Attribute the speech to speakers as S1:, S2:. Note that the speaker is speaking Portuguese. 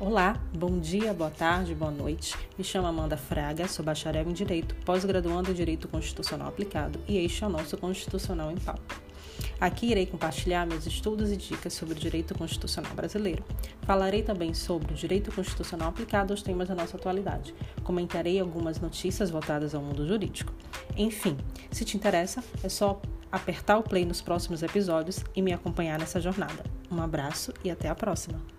S1: Olá, bom dia, boa tarde, boa noite. Me chamo Amanda Fraga, sou bacharel em Direito, pós-graduando em Direito Constitucional Aplicado e este é o nosso Constitucional em Pauta. Aqui irei compartilhar meus estudos e dicas sobre o direito constitucional brasileiro. Falarei também sobre o direito constitucional aplicado aos temas da nossa atualidade. Comentarei algumas notícias voltadas ao mundo jurídico. Enfim, se te interessa, é só apertar o play nos próximos episódios e me acompanhar nessa jornada. Um abraço e até a próxima!